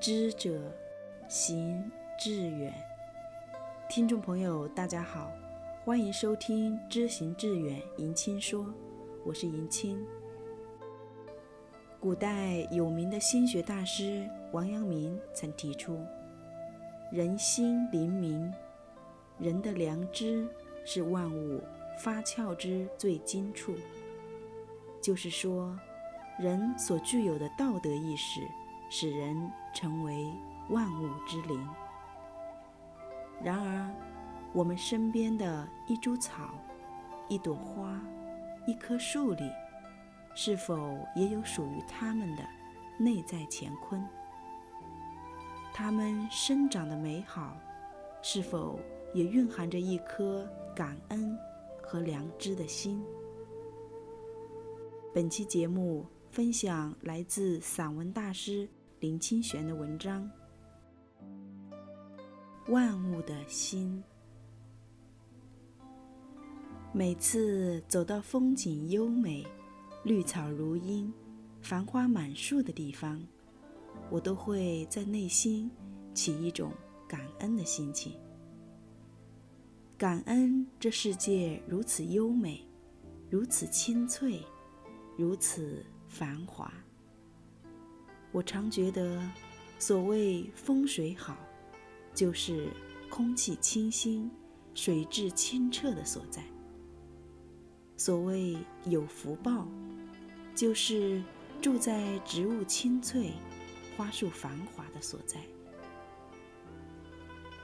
知者行志远。听众朋友，大家好，欢迎收听《知行志远》迎亲说，我是迎亲。古代有名的心学大师王阳明曾提出：“人心灵明，人的良知是万物发窍之最精处。”就是说，人所具有的道德意识，使人成为万物之灵。然而，我们身边的一株草、一朵花、一棵树里，是否也有属于它们的内在乾坤？它们生长的美好，是否也蕴含着一颗感恩和良知的心？本期节目分享来自散文大师林清玄的文章。万物的心。每次走到风景优美、绿草如茵、繁花满树的地方，我都会在内心起一种感恩的心情。感恩这世界如此优美，如此清脆，如此繁华。我常觉得，所谓风水好。就是空气清新、水质清澈的所在。所谓有福报，就是住在植物青翠、花树繁华的所在。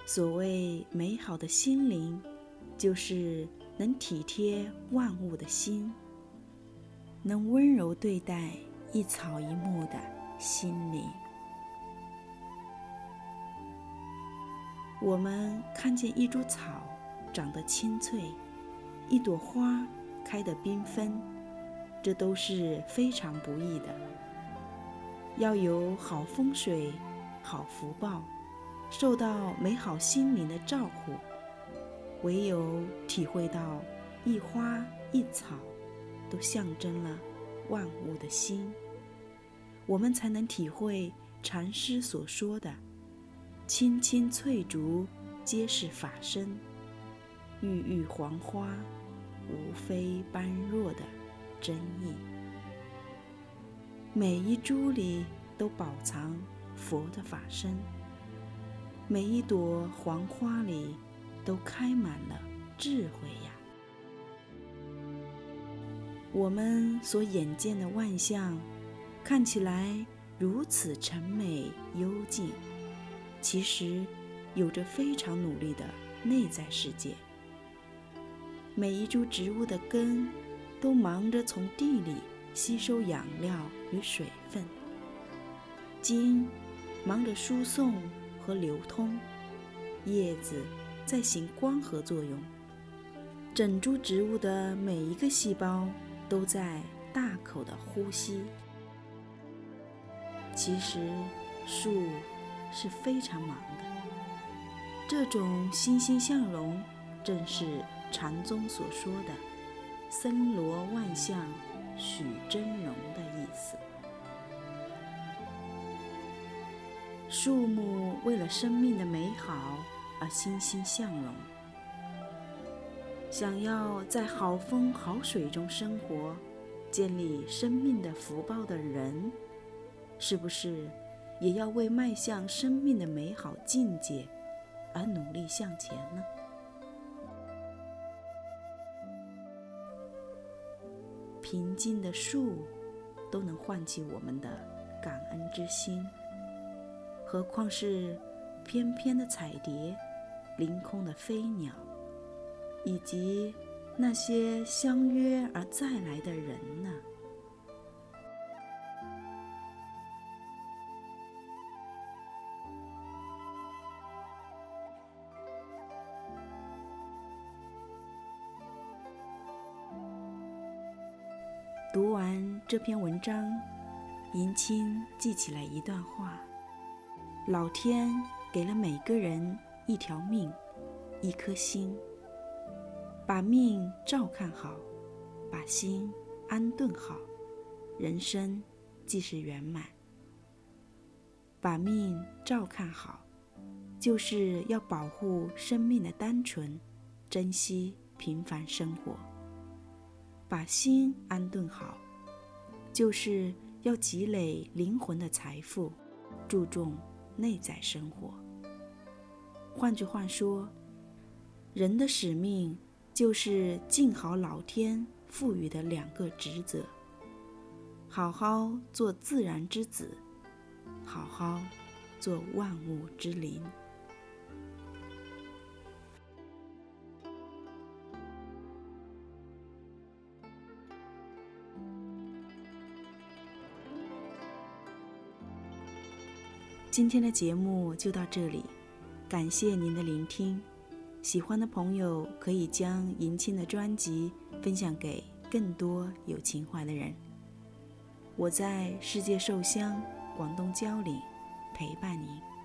所谓美好的心灵，就是能体贴万物的心，能温柔对待一草一木的心灵。我们看见一株草长得青翠，一朵花开得缤纷，这都是非常不易的。要有好风水、好福报，受到美好心灵的照顾，唯有体会到一花一草都象征了万物的心，我们才能体会禅师所说的。青青翠竹，皆是法身；郁郁黄花，无非般若的真意。每一株里都饱藏佛的法身，每一朵黄花里都开满了智慧呀。我们所眼见的万象，看起来如此沉美幽静。其实，有着非常努力的内在世界。每一株植物的根，都忙着从地里吸收养料与水分；茎忙着输送和流通；叶子在行光合作用；整株植物的每一个细胞都在大口的呼吸。其实，树。是非常忙的。这种欣欣向荣，正是禅宗所说的“森罗万象，许真容”的意思。树木为了生命的美好而欣欣向荣，想要在好风好水中生活，建立生命的福报的人，是不是？也要为迈向生命的美好境界而努力向前呢。平静的树都能唤起我们的感恩之心，何况是翩翩的彩蝶、凌空的飞鸟，以及那些相约而再来的人呢？读完这篇文章，迎亲记起来一段话：老天给了每个人一条命，一颗心。把命照看好，把心安顿好，人生即是圆满。把命照看好，就是要保护生命的单纯，珍惜平凡生活；把心安顿好，就是要积累灵魂的财富，注重内在生活。换句话说，人的使命就是尽好老天赋予的两个职责：好好做自然之子，好好做万物之灵。今天的节目就到这里。感谢您的聆听，喜欢的朋友可以将迎亲的专辑分享给更多有情怀的人。我在世界寿乡广东蕉岭陪伴您。